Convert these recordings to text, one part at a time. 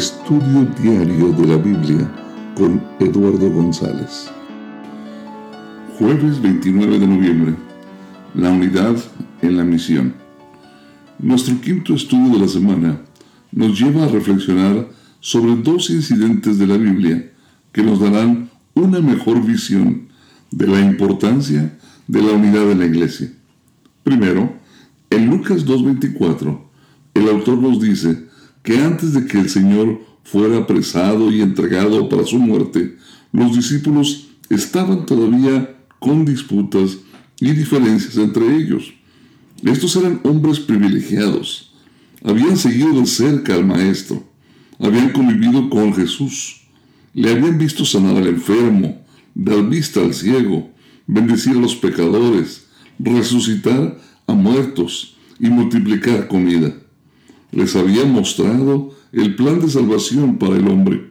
Estudio Diario de la Biblia con Eduardo González. Jueves 29 de noviembre. La unidad en la misión. Nuestro quinto estudio de la semana nos lleva a reflexionar sobre dos incidentes de la Biblia que nos darán una mejor visión de la importancia de la unidad en la iglesia. Primero, en Lucas 2.24, el autor nos dice que antes de que el Señor fuera apresado y entregado para su muerte, los discípulos estaban todavía con disputas y diferencias entre ellos. Estos eran hombres privilegiados. Habían seguido de cerca al Maestro. Habían convivido con Jesús. Le habían visto sanar al enfermo, dar vista al ciego, bendecir a los pecadores, resucitar a muertos y multiplicar comida. Les había mostrado el plan de salvación para el hombre,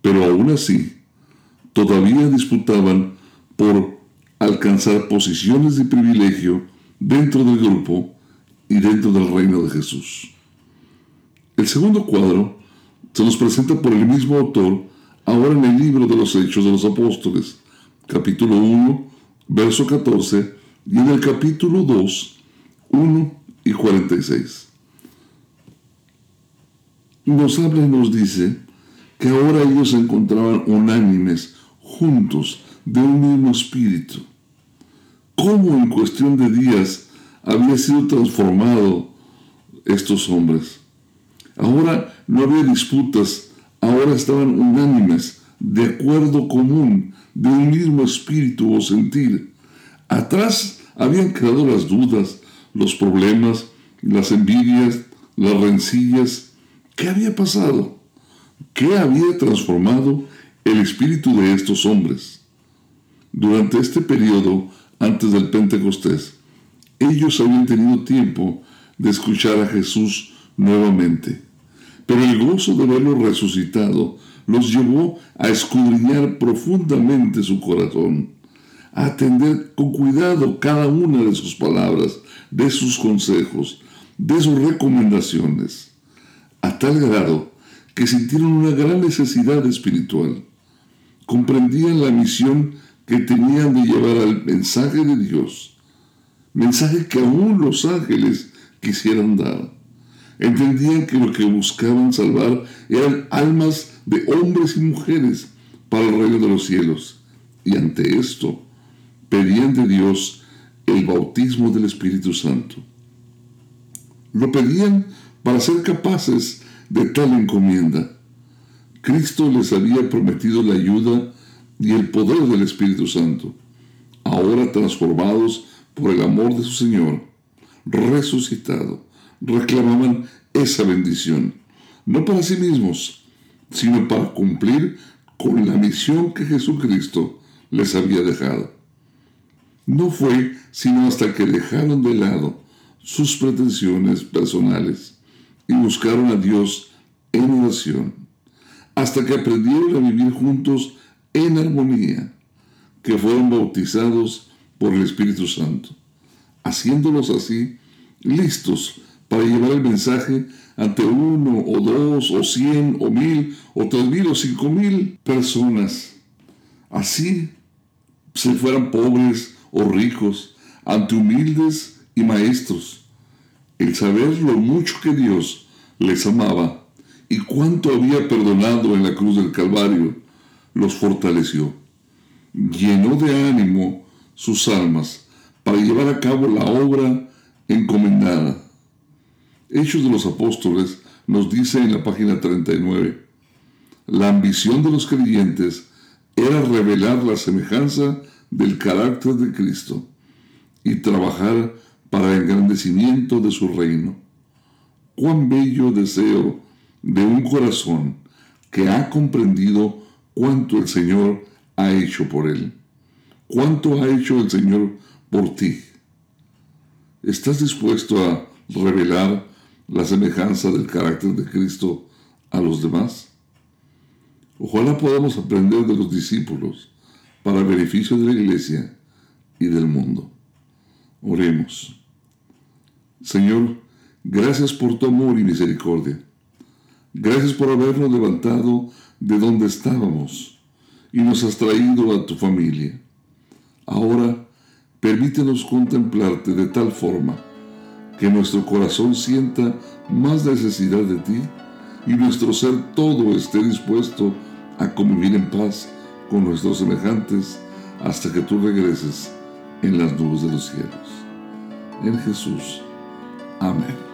pero aún así, todavía disputaban por alcanzar posiciones de privilegio dentro del grupo y dentro del reino de Jesús. El segundo cuadro se nos presenta por el mismo autor ahora en el libro de los Hechos de los Apóstoles, capítulo 1, verso 14, y en el capítulo 2, 1 y 46. Nos habla y nos dice que ahora ellos se encontraban unánimes, juntos, de un mismo espíritu. ¿Cómo en cuestión de días había sido transformado estos hombres? Ahora no había disputas, ahora estaban unánimes, de acuerdo común, de un mismo espíritu o sentir. Atrás habían quedado las dudas, los problemas, las envidias, las rencillas. ¿Qué había pasado? ¿Qué había transformado el espíritu de estos hombres? Durante este periodo, antes del Pentecostés, ellos habían tenido tiempo de escuchar a Jesús nuevamente, pero el gozo de verlo resucitado los llevó a escudriñar profundamente su corazón, a atender con cuidado cada una de sus palabras, de sus consejos, de sus recomendaciones, a tal grado que sintieron una gran necesidad espiritual. Comprendían la misión que tenían de llevar al mensaje de Dios, mensaje que aún los ángeles quisieran dar. Entendían que lo que buscaban salvar eran almas de hombres y mujeres para el reino de los cielos. Y ante esto, pedían de Dios el bautismo del Espíritu Santo. Lo pedían para ser capaces de tal encomienda. Cristo les había prometido la ayuda y el poder del Espíritu Santo. Ahora transformados por el amor de su Señor, resucitado, reclamaban esa bendición, no para sí mismos, sino para cumplir con la misión que Jesucristo les había dejado. No fue sino hasta que dejaron de lado sus pretensiones personales y buscaron a Dios en oración, hasta que aprendieron a vivir juntos en armonía, que fueron bautizados por el Espíritu Santo, haciéndolos así listos para llevar el mensaje ante uno o dos o cien o mil o tres mil o cinco mil personas. Así, se fueran pobres o ricos, ante humildes y maestros. El saber lo mucho que Dios les amaba y cuánto había perdonado en la cruz del Calvario, los fortaleció. Llenó de ánimo sus almas para llevar a cabo la obra encomendada. Hechos de los Apóstoles nos dice en la página 39, la ambición de los creyentes era revelar la semejanza del carácter de Cristo y trabajar para el engrandecimiento de su reino. Cuán bello deseo de un corazón que ha comprendido cuánto el Señor ha hecho por él. ¿Cuánto ha hecho el Señor por ti? ¿Estás dispuesto a revelar la semejanza del carácter de Cristo a los demás? Ojalá podamos aprender de los discípulos para beneficio de la iglesia y del mundo. Oremos. Señor, gracias por tu amor y misericordia. Gracias por habernos levantado de donde estábamos y nos has traído a tu familia. Ahora, permítenos contemplarte de tal forma que nuestro corazón sienta más necesidad de ti y nuestro ser todo esté dispuesto a convivir en paz con nuestros semejantes hasta que tú regreses en las nubes de los cielos. En Jesús. Amen.